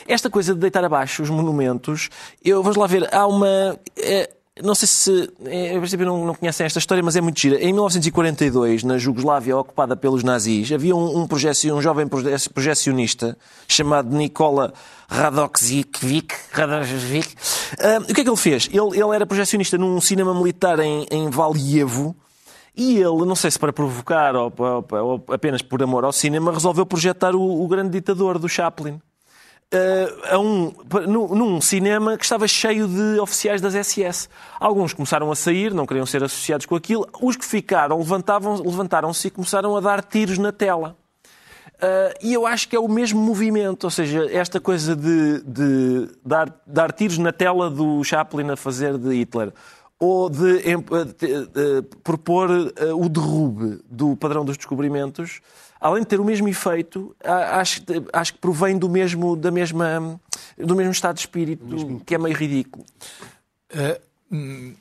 esta coisa de deitar abaixo os monumentos, eu vamos lá ver, há uma. É, não sei se. Princípio não, não conhecem esta história, mas é muito gira. Em 1942, na Jugoslávia ocupada pelos nazis, havia um, um, projecio, um jovem projecionista chamado Nikola Radoksiewicz. Uh, o que é que ele fez? Ele, ele era projecionista num cinema militar em, em Valjevo. E ele, não sei se para provocar ou, ou, ou, apenas por amor ao cinema, resolveu projetar o, o grande ditador do Chaplin uh, a um, num, cinema que estava cheio de oficiais das SS. Alguns começaram a sair, não queriam ser associados com aquilo. Os que ficaram levantaram-se e começaram a dar tiros na tela. Uh, e eu acho que é o mesmo movimento, ou seja, esta coisa de, de dar, dar tiros na tela do Chaplin a fazer de Hitler ou de, de, de, de propor uh, o derrube do padrão dos descobrimentos, além de ter o mesmo efeito, acho, acho que provém do mesmo, da mesma, do mesmo estado de espírito, mesmo... que é meio ridículo. Uh,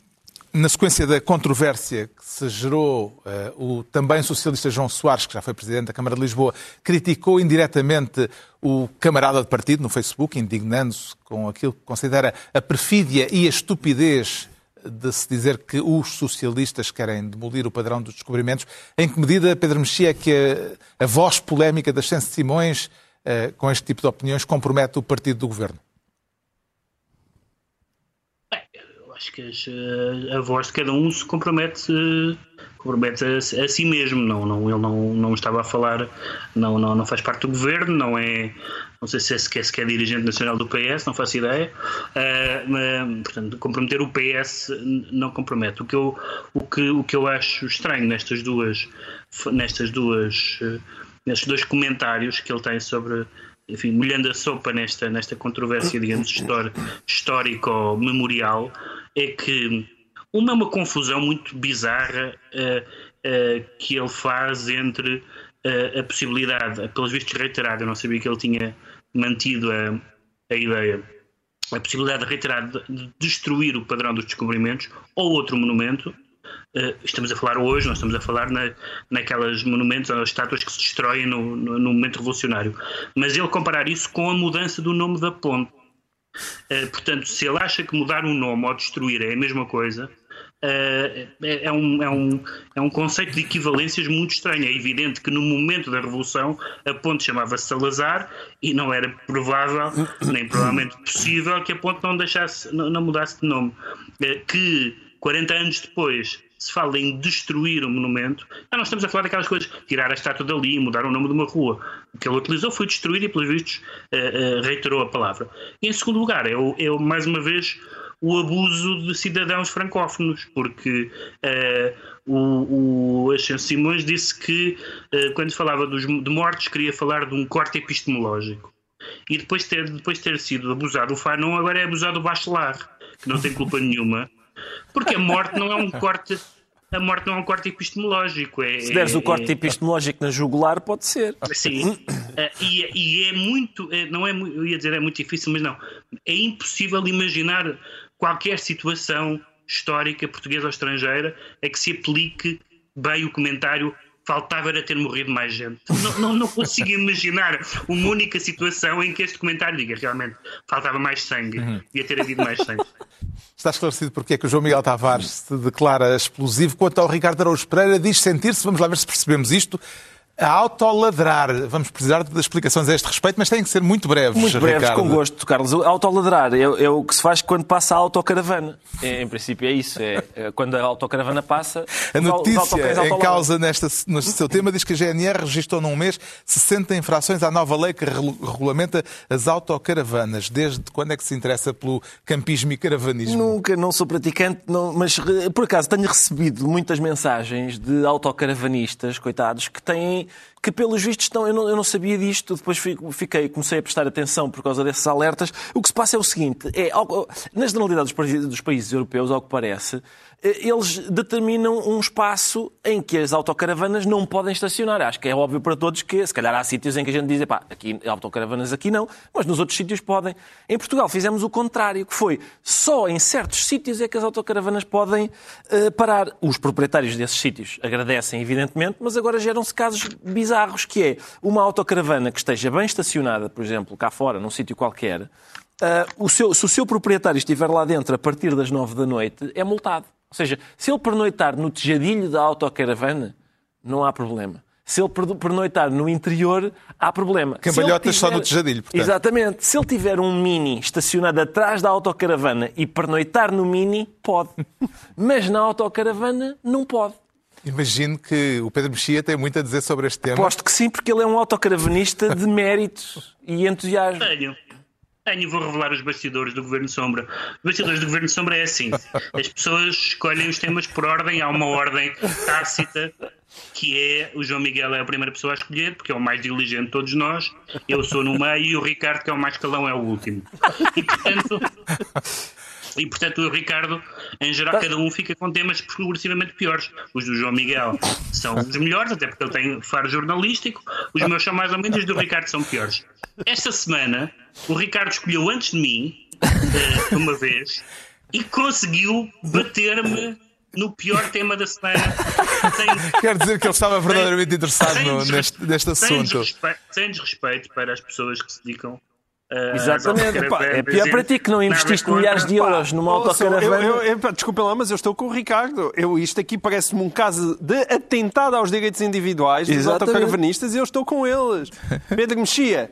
na sequência da controvérsia que se gerou, uh, o também socialista João Soares, que já foi presidente da Câmara de Lisboa, criticou indiretamente o camarada de partido no Facebook, indignando-se com aquilo que considera a perfídia e a estupidez de se dizer que os socialistas querem demolir o padrão dos descobrimentos. Em que medida, Pedro Mexia, é que a, a voz polémica das Sense Simões, uh, com este tipo de opiniões, compromete o partido do governo? Bem, eu acho que as, eh, a voz de cada um se compromete, compromete a, a, si mesmo. Não, não, ele não, não estava a falar, não, não, não faz parte do governo, não é não sei se é sequer, sequer dirigente nacional do PS, não faço ideia. Uh, portanto, comprometer o PS não compromete. O que eu, o que, o que eu acho estranho nestas duas, nestas duas, uh, nestes dois comentários que ele tem sobre, enfim, molhando a sopa nesta, nesta controvérsia, digamos, histórico-memorial, é que uma é uma confusão muito bizarra uh, que ele faz entre a, possibilidade, pelos vistos reiterada, eu não sabia que ele tinha mantido a, a ideia, a possibilidade reiterada de destruir o padrão dos descobrimentos ou outro monumento. Uh, estamos a falar hoje, nós estamos a falar na, naquelas monumentos ou estátuas que se destroem no, no, no, momento revolucionário. Mas ele comparar isso com a mudança do nome da ponte. Uh, portanto, se ele acha que mudar um nome ou destruir é a mesma coisa, é, é, um, é, um, é um conceito de equivalências muito estranho. É evidente que no momento da Revolução a ponte chamava-se Salazar e não era provável, nem provavelmente possível, que a ponte não, deixasse, não, não mudasse de nome. Que 40 anos depois se fala em destruir o monumento, não, nós estamos a falar daquelas coisas, tirar a estátua dali, mudar o nome de uma rua. O que ele utilizou foi destruir e, pelos vistos, uh, reiterou a palavra. E, em segundo lugar, é, é mais uma vez o abuso de cidadãos francófonos, porque uh, o, o Ascenso Simões disse que, uh, quando falava dos, de mortes, queria falar de um corte epistemológico. E depois de ter, depois de ter sido abusado o Fanon, agora é abusado o Bachelar, que não tem culpa nenhuma, porque a morte não é um corte a morte não é um corte epistemológico. É, Se deres o corte é, epistemológico na jugular, pode ser. Sim, eh, e, e, é muito, não é, eu ia dizer é muito difícil, mas não, é impossível imaginar qualquer situação histórica, portuguesa ou estrangeira, a que se aplique bem o comentário faltava era ter morrido mais gente. Não, não, não, consigo imaginar uma única situação em que este comentário diga realmente faltava mais sangue, uhum. ia ter havido mais sangue. Está esclarecido porque é que o João Miguel Tavares se declara explosivo. Quanto ao Ricardo Araújo Pereira, diz sentir-se, vamos lá ver se percebemos isto, A autoladrar. Vamos precisar de explicações a este respeito, mas têm que ser muito breves, Muito breves, Ricardo. com gosto, Carlos. Autoladrar é, é o que se faz quando passa a autocaravana. É, em princípio é isso. É, é quando a autocaravana passa. A notícia em causa nesta, no seu tema diz que a GNR registrou num mês 60 infrações à nova lei que regu- regulamenta as autocaravanas. Desde quando é que se interessa pelo campismo e caravanismo? Nunca, não sou praticante, não- mas re- por acaso tenho recebido muitas mensagens de autocaravanistas, coitados, que têm, que pelos vistos estão, eu não, eu não sabia disto, depois fiquei, comecei a prestar atenção por causa desses alertas. O que se passa é o seguinte, é, ao- na generalidade dos países, dos países europeus, ao que parece, eles determinam um espaço em que as autocaravanas não podem estacionar. Acho que é óbvio para todos que, se calhar, há sítios em que a gente diz, pá, aqui autocaravanas aqui não, mas nos outros sítios podem. Em Portugal fizemos o contrário, que foi só em certos sítios é que as autocaravanas podem eh, parar. Os proprietários desses sítios agradecem, evidentemente, mas agora geram-se casos bizarros, que é uma autocaravana que esteja bem estacionada, por exemplo, cá fora, num sítio qualquer, ah, o seu- se o seu proprietário estiver lá dentro a partir das nove da noite, é multado. Ou seja, se ele pernoitar no tejadilho da autocaravana, não há problema. Se ele pernoitar no interior, há problema. Cambalhotas só no tejadilho, portanto. Exatamente. Se ele tiver um Mini estacionado atrás da autocaravana e pernoitar no Mini, pode. Mas na autocaravana, não pode. Imagino que o Pedro Mexia tem muito a dizer sobre este tema. Aposto que sim, porque ele é um autocaravanista de méritos e entusiasmo. Tenho. Tenho, vou revelar os bastidores do Governo Sombra. Os bastidores do Governo Sombra é assim: as pessoas escolhem os temas por ordem, há uma ordem tácita, que é o João Miguel é a primeira pessoa a escolher, porque é o mais diligente de todos nós, eu sou no meio e o Ricardo, que é o mais calão, é o último. E portanto. E, portanto, o Ricardo, em geral, cada um fica com temas progressivamente piores. Os do João Miguel são os melhores, até porque ele tem faro jornalístico. Os meus são mais ou menos, os do Ricardo são piores. Esta semana, o Ricardo escolheu antes de mim, eh, uma vez, e conseguiu bater-me no pior tema da semana. Sem, Quer dizer que ele estava verdadeiramente interessado sem no- neste, neste sem assunto. desrespeito, sem desrespeito para as pessoas que se dedicam. Às Exatamente. Pá, é pior para ti que não investiste contra. milhares de euros numa Ouça, autocaravana. Eu, eu, eu, desculpa lá, mas eu estou com o Ricardo. Eu, isto aqui parece-me um caso de atentado aos direitos individuais dos Exatamente. autocaravanistas e eu estou com eles. Pedro Mexia,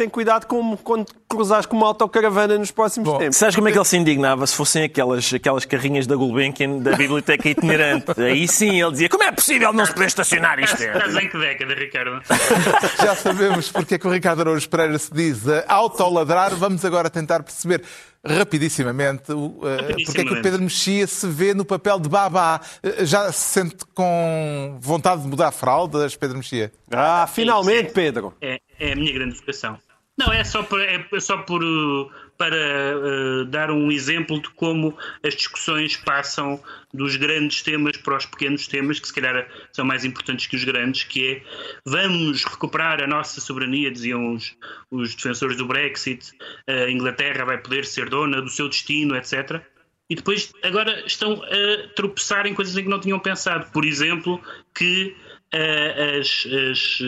tem cuidado com, quando cruzares com uma autocaravana nos próximos Bom, tempos. Sabes como é que ele se indignava se fossem aquelas, aquelas carrinhas da Gulbenkian da biblioteca itinerante? Aí sim ele dizia: como é possível não se poder estacionar isto? Estás em que década, Ricardo? Já sabemos porque é que o Ricardo Araújo Pereira se diz autoladrar. Vamos agora tentar perceber rapidissimamente o, eh, porque é que o Pedro Mexia se vê no papel de babá. Eh, Já se sente com vontade de mudar fraldas, Pedro Mexia? Ah, finalmente, Pedro. É, é a minha grande vocação. Não, é só, por, é só por, uh, para uh, dar um exemplo de como as discussões passam dos grandes temas para os pequenos temas, que se calhar são mais importantes que os grandes, que é vamos recuperar a nossa soberania, diziam os, os defensores do Brexit, a Inglaterra vai poder ser dona do seu destino, etc. E depois, agora estão a tropeçar em coisas em que não tinham pensado. Por exemplo, que as, as,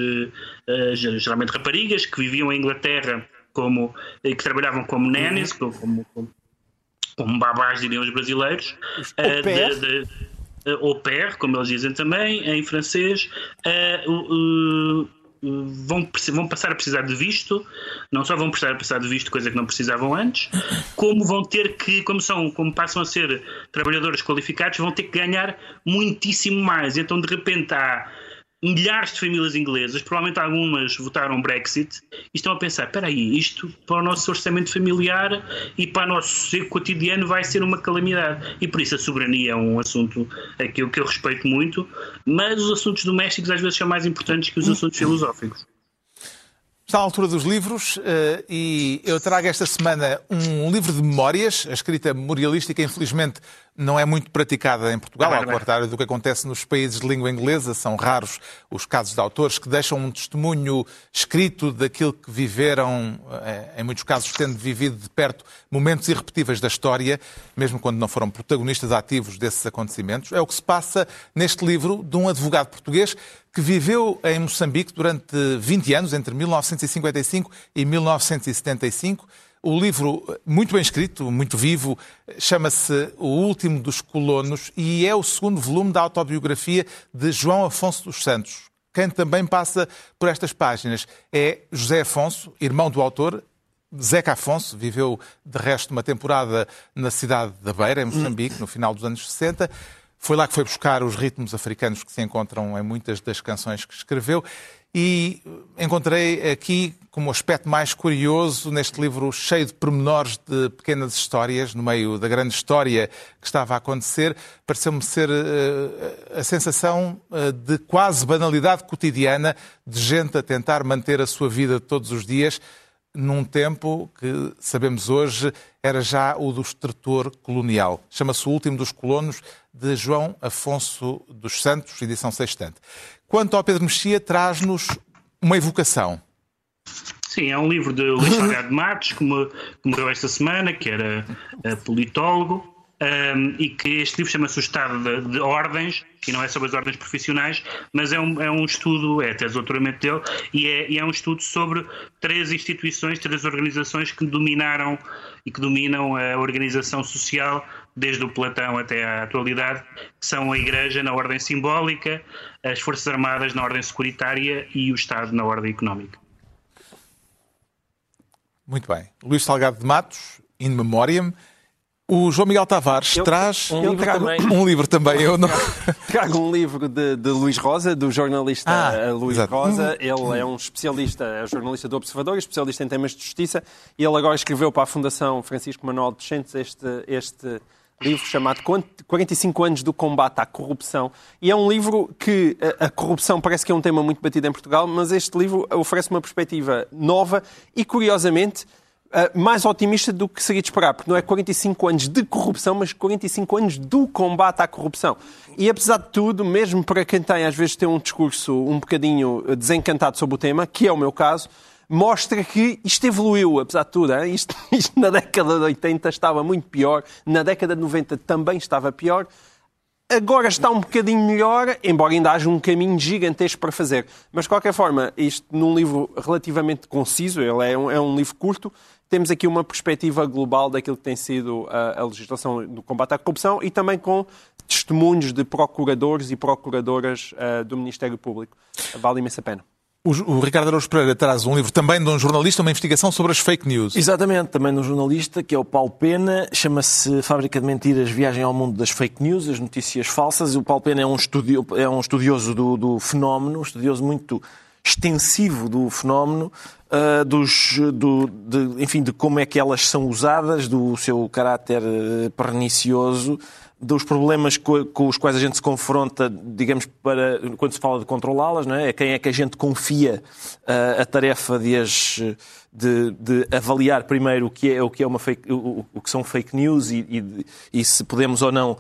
eh, as, geralmente raparigas que viviam em Inglaterra como, eh, que trabalhavam como nannies, como, como, como, babás, diriam os brasileiros, pair. de- de- au pair, como eles dizem também, em francês, o- o- vão, vão passar a precisar de visto, não só vão precisar, precisar de visto, coisa que não precisavam antes, como vão ter que, como são, como passam a ser trabalhadores qualificados, vão ter que ganhar muitíssimo mais. Então, de repente, há milhares de famílias inglesas, provavelmente algumas votaram Brexit, e estão a pensar: espera aí, isto para o nosso orçamento familiar e para o nosso sossego cotidiano vai ser uma calamidade. E por isso a soberania é um assunto que eu, que eu respeito muito, mas os assuntos domésticos às vezes são mais importantes que os assuntos filosóficos. Está à altura dos livros eh, e eu trago esta semana um livro de memórias. A escrita memorialística, infelizmente, não é muito praticada em Portugal, Ah, ao bem. contrário do que acontece nos países de língua inglesa. São raros os casos de autores que deixam um testemunho escrito daquilo que viveram, eh, em muitos casos tendo vivido de perto momentos irrepetíveis da história, mesmo quando não foram protagonistas ativos desses acontecimentos. É o que se passa neste livro de um advogado português que viveu em Moçambique durante 20 anos, entre 1955 e 1975. O livro, muito bem escrito, muito vivo, chama-se O Último dos Colonos e é o segundo volume da autobiografia de João Afonso dos Santos. quem também passa por estas páginas é José Afonso, irmão do autor. Zeca Afonso viveu, de resto, uma temporada na cidade da Beira, em Moçambique, no final dos anos 60. Foi lá que foi buscar os ritmos africanos que se encontram em muitas das canções que escreveu. E encontrei aqui, como aspecto mais curioso, neste livro cheio de pormenores de pequenas histórias, no meio da grande história que estava a acontecer, pareceu-me ser uh, a sensação uh, de quase banalidade cotidiana de gente a tentar manter a sua vida todos os dias num tempo que, sabemos hoje, era já o do extrator colonial. Chama-se O Último dos Colonos, de João Afonso dos Santos, edição sextante. Quanto ao Pedro Mexia, traz-nos uma evocação. Sim, é um livro de Luís Salgado Matos, me, que morreu esta semana, que era uh, politólogo, um, e que este livro chama-se O Estado de, de, Ordens, e não é sobre as ordens profissionais, mas é um, é um estudo, é até doutoramento dele, e é, e é um estudo sobre três instituições, três organizações que dominaram e que dominam a organização social desde o Platão até à atualidade, que são a Igreja na ordem simbólica, as Forças Armadas na ordem securitária e o Estado na ordem económica. Muito bem. Luís Salgado de Matos, in memoriam. O João Miguel Tavares eu, traz um livro, trago, também. um livro também. Eu não... trago um livro de, de Luís Rosa, do jornalista ah, Luís exato. Rosa. Ele é um especialista, é jornalista do Observador, especialista em temas de justiça. E ele agora escreveu para a Fundação Francisco Manuel de Chentes este, este livro chamado 45 anos do combate à corrupção. E é um livro que a, a corrupção parece que é um tema muito batido em Portugal, mas este livro oferece uma perspectiva nova e, curiosamente, Uh, mais otimista do que seria de esperar, porque não é 45 anos de corrupção, mas 45 anos do combate à corrupção. E apesar de tudo, mesmo para quem tem às vezes tem um discurso um bocadinho desencantado sobre o tema, que é o meu caso, mostra que isto evoluiu, apesar de tudo. Isto, isto na década de 80 estava muito pior, na década de 90 também estava pior. Agora está um bocadinho melhor, embora ainda haja um caminho gigantesco para fazer. Mas, de qualquer forma, isto num livro relativamente conciso, ele é um, é um livro curto, temos aqui uma perspectiva global daquilo que tem sido a, a legislação do combate à corrupção e também com testemunhos de procuradores e procuradoras uh, do Ministério Público. Vale imensa pena. O, Ricardo Araújo Pereira traz um livro também de um jornalista, uma investigação sobre as fake news. Exatamente, também de um jornalista, que é o Paulo Pena, chama-se Fábrica de Mentiras, Viagem ao Mundo das Fake News, as notícias falsas. O Paulo Pena é um, estudio, é um estudioso do, do fenómeno, um estudioso muito extensivo do fenómeno, uh, dos, do, de, enfim, de como é que elas são usadas, do seu caráter uh, pernicioso, dos problemas com, os quais a gente se confronta, digamos, para, quando se fala de controlá-las, não é? A quem é que a gente confia uh, a tarefa de, as, de, de, avaliar primeiro o que é, o que é uma fake, o, o que são fake news e, e, e se podemos ou não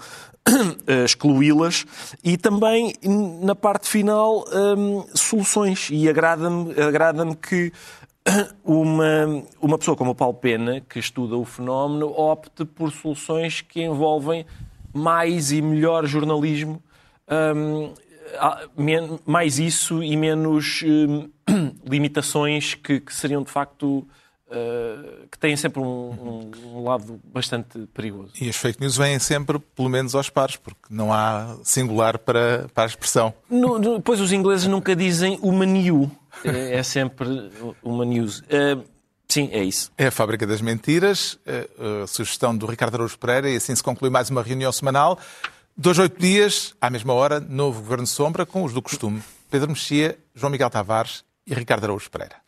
excluí-las e também na parte final um, soluções e agrada-me agrada que uma, uma pessoa como o Paulo Pena, que estuda o fenómeno, opte por soluções que envolvem mais e melhor jornalismo, um, mais isso e menos um, limitações que, que, seriam de facto. Uh, que têm sempre um, um, lado bastante perigoso. E as fake news vêm sempre, pelo menos, aos pares, porque não há singular para, para a expressão. No, no, pois os ingleses nunca dizem uma new, é, é sempre uma news. Uh, Sim, é isso. É a Fábrica das Mentiras, a, a sugestão do Ricardo Araújo Pereira, e assim se conclui mais uma reunião semanal. Dois, oito dias, à mesma hora, novo Governo Sombra, com os do costume. Pedro Mexia, João Miguel Tavares e Ricardo Araújo Pereira.